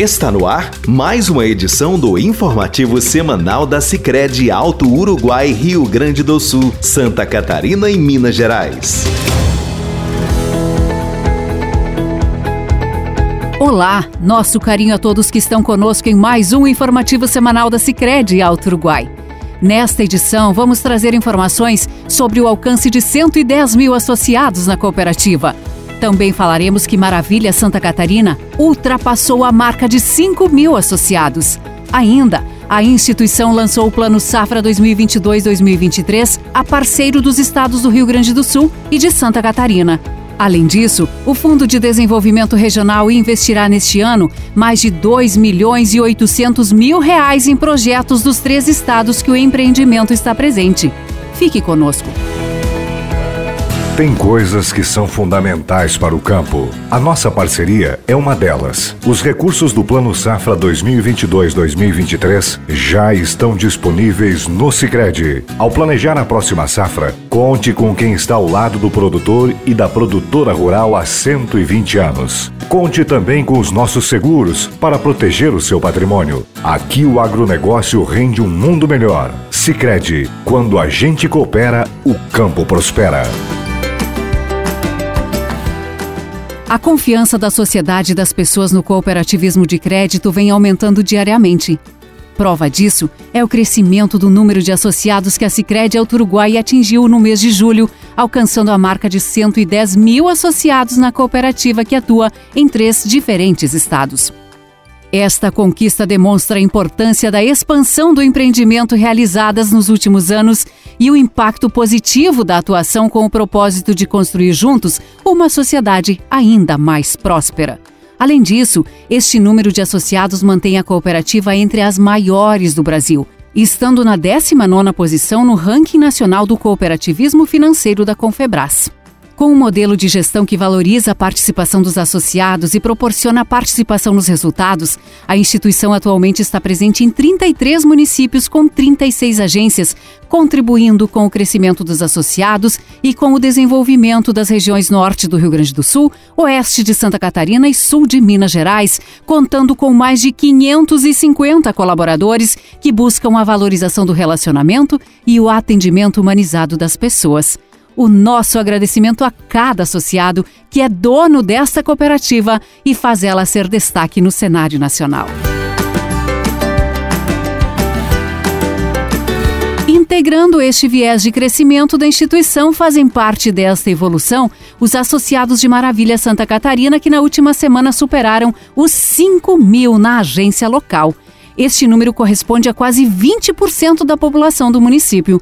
Está no ar mais uma edição do informativo semanal da Sicredi Alto Uruguai, Rio Grande do Sul, Santa Catarina e Minas Gerais. Olá, nosso carinho a todos que estão conosco em mais um informativo semanal da Sicredi Alto Uruguai. Nesta edição, vamos trazer informações sobre o alcance de 110 mil associados na cooperativa também falaremos que Maravilha Santa Catarina ultrapassou a marca de 5 mil associados. Ainda, a instituição lançou o Plano Safra 2022-2023 a parceiro dos estados do Rio Grande do Sul e de Santa Catarina. Além disso, o Fundo de Desenvolvimento Regional investirá neste ano mais de 2 milhões e 800 mil reais em projetos dos três estados que o empreendimento está presente. Fique conosco. Tem coisas que são fundamentais para o campo. A nossa parceria é uma delas. Os recursos do Plano Safra 2022-2023 já estão disponíveis no Sicredi. Ao planejar a próxima safra, conte com quem está ao lado do produtor e da produtora rural há 120 anos. Conte também com os nossos seguros para proteger o seu patrimônio. Aqui o agronegócio rende um mundo melhor. Sicredi, quando a gente coopera, o campo prospera. A confiança da sociedade e das pessoas no cooperativismo de crédito vem aumentando diariamente. Prova disso é o crescimento do número de associados que a Sicredi Alto Uruguai atingiu no mês de julho, alcançando a marca de 110 mil associados na cooperativa que atua em três diferentes estados. Esta conquista demonstra a importância da expansão do empreendimento realizadas nos últimos anos e o impacto positivo da atuação com o propósito de construir juntos uma sociedade ainda mais próspera. Além disso, este número de associados mantém a cooperativa entre as maiores do Brasil, estando na 19ª posição no ranking nacional do cooperativismo financeiro da Confebras. Com um modelo de gestão que valoriza a participação dos associados e proporciona participação nos resultados, a instituição atualmente está presente em 33 municípios com 36 agências, contribuindo com o crescimento dos associados e com o desenvolvimento das regiões norte do Rio Grande do Sul, oeste de Santa Catarina e sul de Minas Gerais, contando com mais de 550 colaboradores que buscam a valorização do relacionamento e o atendimento humanizado das pessoas o nosso agradecimento a cada associado que é dono desta cooperativa e faz ela ser destaque no cenário nacional. Integrando este viés de crescimento da instituição, fazem parte desta evolução os associados de Maravilha Santa Catarina, que na última semana superaram os 5 mil na agência local. Este número corresponde a quase 20% da população do município.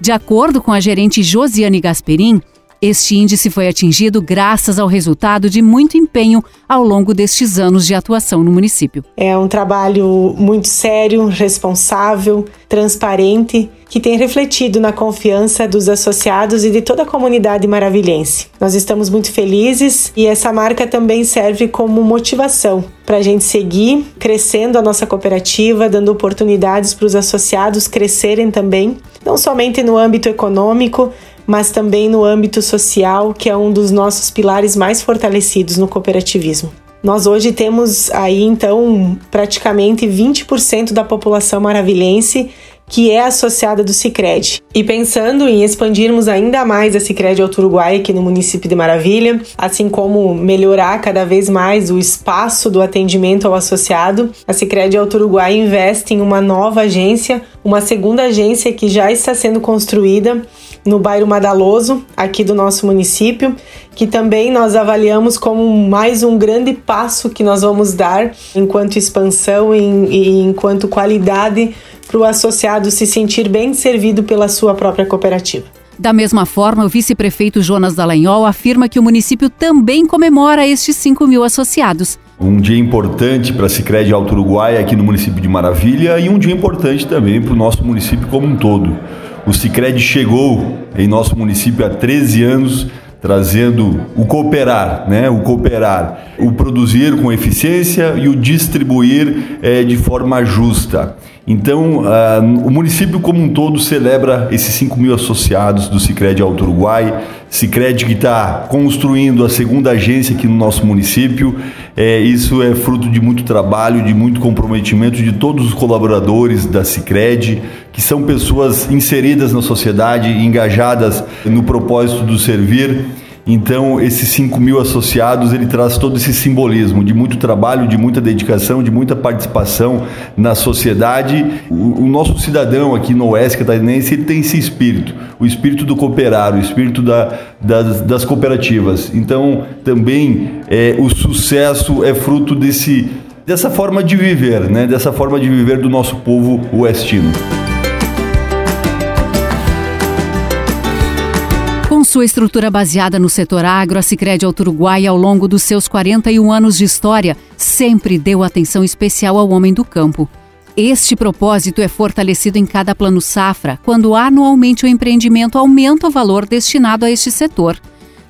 De acordo com a gerente Josiane Gasperin, este índice foi atingido graças ao resultado de muito empenho ao longo destes anos de atuação no município. É um trabalho muito sério, responsável, transparente, que tem refletido na confiança dos associados e de toda a comunidade maravilhense. Nós estamos muito felizes e essa marca também serve como motivação para a gente seguir crescendo a nossa cooperativa, dando oportunidades para os associados crescerem também, não somente no âmbito econômico, mas também no âmbito social, que é um dos nossos pilares mais fortalecidos no cooperativismo. Nós hoje temos aí então praticamente 20% da população maravilhense que é associada do Cicred. E pensando em expandirmos ainda mais a Cicred Alto Uruguai aqui no município de Maravilha, assim como melhorar cada vez mais o espaço do atendimento ao associado, a Cicred Alto Uruguai investe em uma nova agência, uma segunda agência que já está sendo construída no bairro Madaloso, aqui do nosso município, que também nós avaliamos como mais um grande passo que nós vamos dar enquanto expansão e, enquanto qualidade para o associado se sentir bem servido pela sua própria cooperativa. Da mesma forma, o vice-prefeito Jonas Dallagnol afirma que o município também comemora estes 5 mil associados. Um dia importante para a Cicred Alto Uruguai aqui no município de Maravilha e um dia importante também para o nosso município como um todo. O Cicred chegou em nosso município há 13 anos trazendo o cooperar, né? O cooperar, o produzir com eficiência e o distribuir é, de forma justa. Então, uh, o município como um todo celebra esses 5 mil associados do Cicred Alto Uruguai. Cicred que está construindo a segunda agência aqui no nosso município. É, isso é fruto de muito trabalho, de muito comprometimento de todos os colaboradores da Cicred, que são pessoas inseridas na sociedade, engajadas no propósito do servir. Então, esses 5 mil associados, ele traz todo esse simbolismo de muito trabalho, de muita dedicação, de muita participação na sociedade. O, o nosso cidadão aqui no Oeste Catarinense, ele tem esse espírito, o espírito do cooperar, o espírito da, das, das cooperativas. Então, também é, o sucesso é fruto desse, dessa forma de viver, né? dessa forma de viver do nosso povo oestino. Sua estrutura baseada no setor agro, a Sicredi Alto Uruguai, ao longo dos seus 41 anos de história, sempre deu atenção especial ao homem do campo. Este propósito é fortalecido em cada plano safra, quando anualmente o empreendimento aumenta o valor destinado a este setor.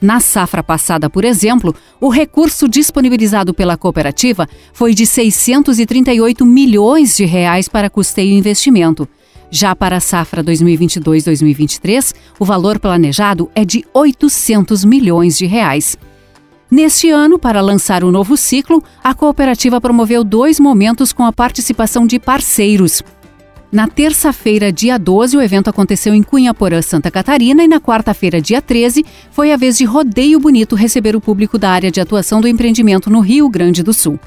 Na safra passada, por exemplo, o recurso disponibilizado pela cooperativa foi de 638 milhões de reais para custeio e investimento. Já para a safra 2022-2023, o valor planejado é de 800 milhões de reais. Neste ano, para lançar o novo ciclo, a cooperativa promoveu dois momentos com a participação de parceiros. Na terça-feira, dia 12, o evento aconteceu em Cunhaporã, Santa Catarina, e na quarta-feira, dia 13, foi a vez de Rodeio Bonito receber o público da área de atuação do empreendimento no Rio Grande do Sul.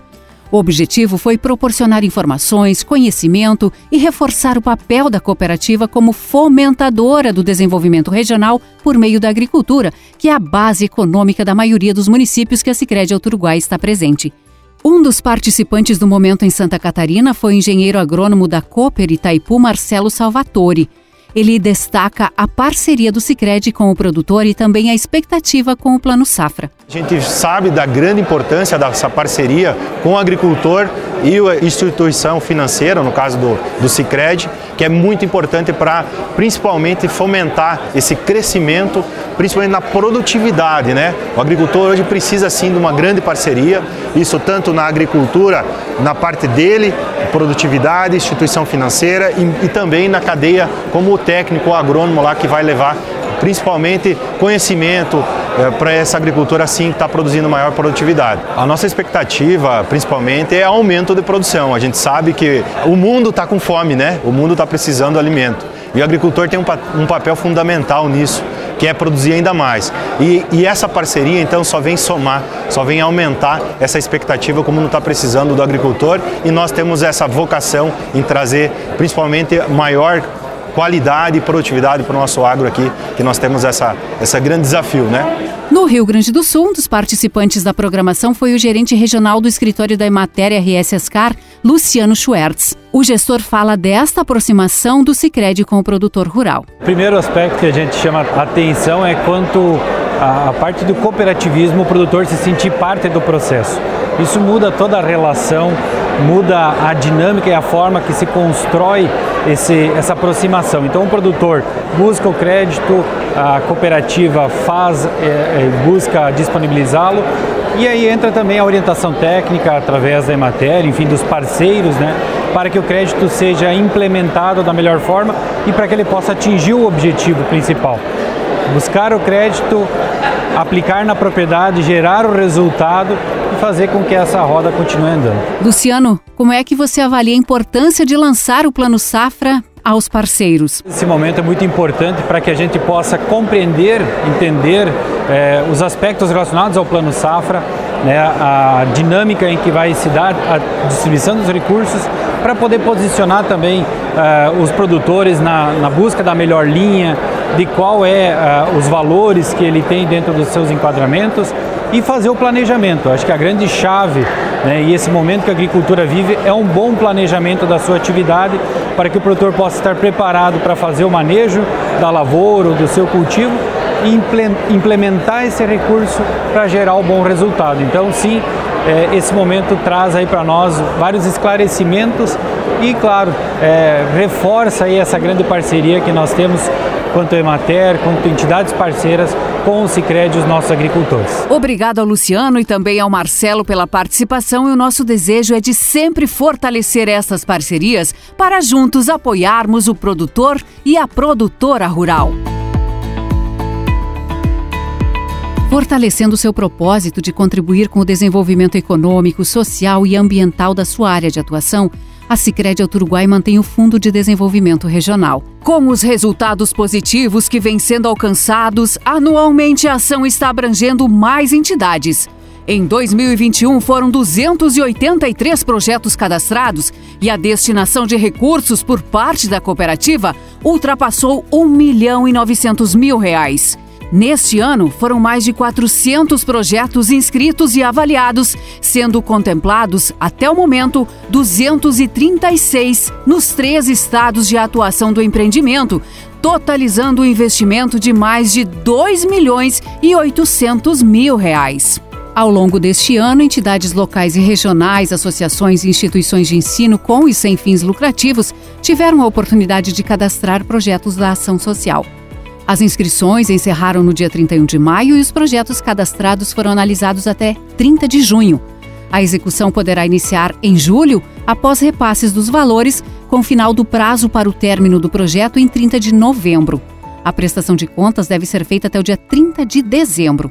O objetivo foi proporcionar informações, conhecimento e reforçar o papel da cooperativa como fomentadora do desenvolvimento regional por meio da agricultura, que é a base econômica da maioria dos municípios que a Sicredi Uruguai está presente. Um dos participantes do momento em Santa Catarina foi o engenheiro agrônomo da Cooper Itaipu, Marcelo Salvatore. Ele destaca a parceria do Sicredi com o produtor e também a expectativa com o Plano Safra. A gente sabe da grande importância dessa parceria com o agricultor e a instituição financeira, no caso do, do Cicred, que é muito importante para principalmente fomentar esse crescimento, principalmente na produtividade. Né? O agricultor hoje precisa sim de uma grande parceria, isso tanto na agricultura, na parte dele, produtividade, instituição financeira e, e também na cadeia como o técnico, o agrônomo lá que vai levar principalmente conhecimento é, para essa agricultura assim estar tá produzindo maior produtividade. A nossa expectativa, principalmente, é aumento de produção. A gente sabe que o mundo está com fome, né? O mundo está precisando de alimento. E o agricultor tem um, um papel fundamental nisso que é produzir ainda mais. E, e, essa parceria, então, só vem somar, só vem aumentar essa expectativa, como não está precisando do agricultor, e nós temos essa vocação em trazer, principalmente, maior qualidade e produtividade para o nosso agro aqui, que nós temos essa, esse grande desafio, né? No Rio Grande do Sul, um dos participantes da programação foi o gerente regional do escritório da Emater RS Escar, Luciano Schwertz. O gestor fala desta aproximação do Sicredi com o produtor rural. O primeiro aspecto que a gente chama atenção é quanto a, a parte do cooperativismo, o produtor se sentir parte do processo. Isso muda toda a relação, muda a dinâmica e a forma que se constrói esse, essa aproximação. Então o produtor busca o crédito, a cooperativa faz, é, é, busca disponibilizá-lo e aí entra também a orientação técnica através da Emater, enfim, dos parceiros, né, para que o crédito seja implementado da melhor forma e para que ele possa atingir o objetivo principal. Buscar o crédito, aplicar na propriedade, gerar o resultado fazer com que essa roda continue andando. Luciano, como é que você avalia a importância de lançar o Plano Safra aos parceiros? Esse momento é muito importante para que a gente possa compreender, entender eh, os aspectos relacionados ao Plano Safra, né, a dinâmica em que vai se dar a distribuição dos recursos, para poder posicionar também eh, os produtores na, na busca da melhor linha, de qual é uh, os valores que ele tem dentro dos seus enquadramentos e fazer o planejamento. Acho que a grande chave né, e esse momento que a agricultura vive é um bom planejamento da sua atividade para que o produtor possa estar preparado para fazer o manejo da lavoura ou do seu cultivo e implementar esse recurso para gerar o bom resultado. Então, sim, é, esse momento traz aí para nós vários esclarecimentos e, claro, é, reforça aí essa grande parceria que nós temos quanto a Emater, quanto entidades parceiras com o Sicredi os nossos agricultores. Obrigado ao Luciano e também ao Marcelo pela participação e o nosso desejo é de sempre fortalecer essas parcerias para juntos apoiarmos o produtor e a produtora rural. Fortalecendo seu propósito de contribuir com o desenvolvimento econômico, social e ambiental da sua área de atuação, a Sicredi Uruguai mantém o Fundo de Desenvolvimento Regional. Com os resultados positivos que vêm sendo alcançados, anualmente a ação está abrangendo mais entidades. Em 2021 foram 283 projetos cadastrados e a destinação de recursos por parte da cooperativa ultrapassou 1 milhão e 900 mil reais. Neste ano, foram mais de 400 projetos inscritos e avaliados, sendo contemplados, até o momento, 236 nos três estados de atuação do empreendimento, totalizando o um investimento de mais de 2 milhões e 800 mil reais. Ao longo deste ano, entidades locais e regionais, associações e instituições de ensino com e sem fins lucrativos tiveram a oportunidade de cadastrar projetos da ação social. As inscrições encerraram no dia 31 de maio e os projetos cadastrados foram analisados até 30 de junho. A execução poderá iniciar em julho, após repasses dos valores, com final do prazo para o término do projeto em 30 de novembro. A prestação de contas deve ser feita até o dia 30 de dezembro.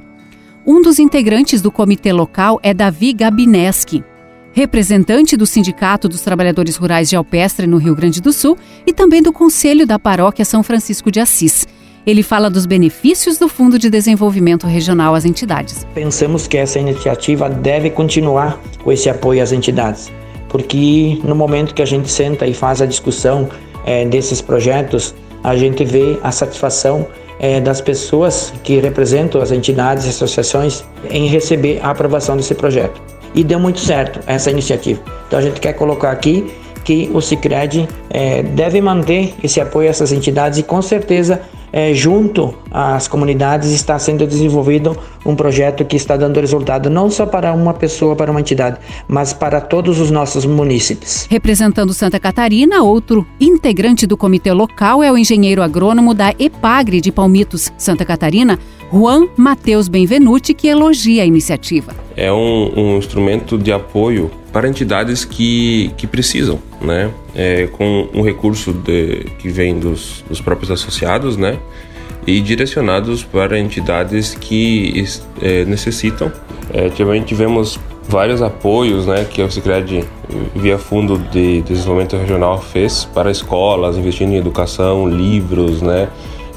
Um dos integrantes do comitê local é Davi Gabineski, representante do Sindicato dos Trabalhadores Rurais de Alpestre, no Rio Grande do Sul, e também do Conselho da Paróquia São Francisco de Assis. Ele fala dos benefícios do Fundo de Desenvolvimento Regional às entidades. Pensamos que essa iniciativa deve continuar com esse apoio às entidades, porque no momento que a gente senta e faz a discussão é, desses projetos, a gente vê a satisfação é, das pessoas que representam as entidades e associações em receber a aprovação desse projeto. E deu muito certo essa iniciativa. Então a gente quer colocar aqui que o Cicred é, deve manter esse apoio a essas entidades e com certeza é, junto às comunidades está sendo desenvolvido um projeto que está dando resultado não só para uma pessoa, para uma entidade, mas para todos os nossos munícipes. Representando Santa Catarina, outro integrante do comitê local é o engenheiro agrônomo da EPAGRE de Palmitos, Santa Catarina, Juan Matheus Benvenuti, que elogia a iniciativa. É um, um instrumento de apoio para entidades que, que precisam, né? É, com um recurso de, que vem dos, dos próprios associados, né? E direcionados para entidades que é, necessitam. É, também tivemos vários apoios, né? Que o Sicredi via Fundo de Desenvolvimento Regional fez para escolas, investindo em educação, livros, né?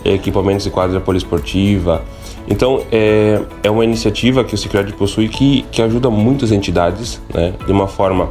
Equipamentos de quadra poliesportiva. Então, é, é uma iniciativa que o Cicred possui que, que ajuda muitas entidades, né, de uma forma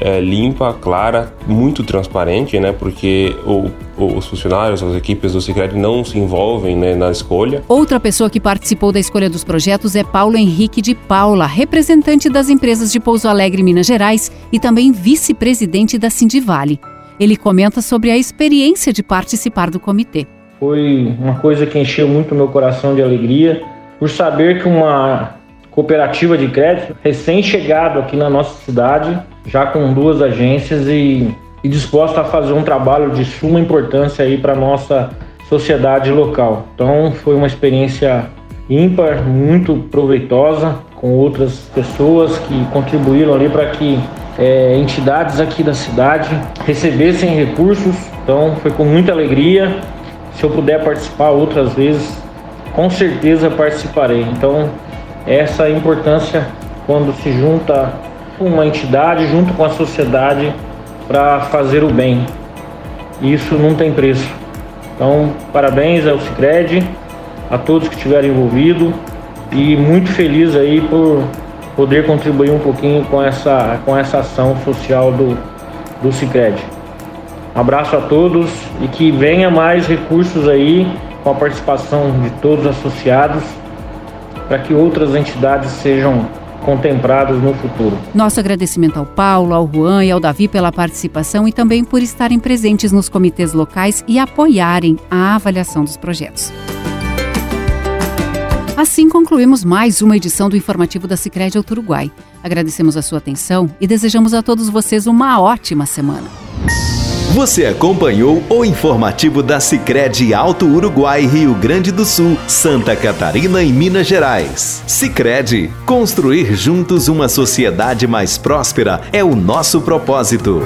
é, limpa, clara, muito transparente, né, porque o, os funcionários, as equipes do Cicred não se envolvem né, na escolha. Outra pessoa que participou da escolha dos projetos é Paulo Henrique de Paula, representante das empresas de Pouso Alegre, Minas Gerais, e também vice-presidente da Sindivale. Ele comenta sobre a experiência de participar do comitê. Foi uma coisa que encheu muito meu coração de alegria por saber que uma cooperativa de crédito recém-chegado aqui na nossa cidade, já com duas agências e, e disposta a fazer um trabalho de suma importância aí para nossa sociedade local. Então foi uma experiência ímpar, muito proveitosa com outras pessoas que contribuíram ali para que é, entidades aqui da cidade recebessem recursos. Então foi com muita alegria se eu puder participar outras vezes, com certeza participarei. Então, essa é a importância quando se junta uma entidade junto com a sociedade para fazer o bem. Isso não tem preço. Então, parabéns ao Cicred, a todos que estiveram envolvidos e muito feliz aí por poder contribuir um pouquinho com essa, com essa ação social do, do Abraço a todos e que venha mais recursos aí com a participação de todos os associados para que outras entidades sejam contempladas no futuro. Nosso agradecimento ao Paulo, ao Juan e ao Davi pela participação e também por estarem presentes nos comitês locais e apoiarem a avaliação dos projetos. Assim concluímos mais uma edição do informativo da Sicredi ao Uruguai. Agradecemos a sua atenção e desejamos a todos vocês uma ótima semana. Você acompanhou o informativo da Sicredi Alto Uruguai, Rio Grande do Sul, Santa Catarina e Minas Gerais. Sicredi, construir juntos uma sociedade mais próspera é o nosso propósito.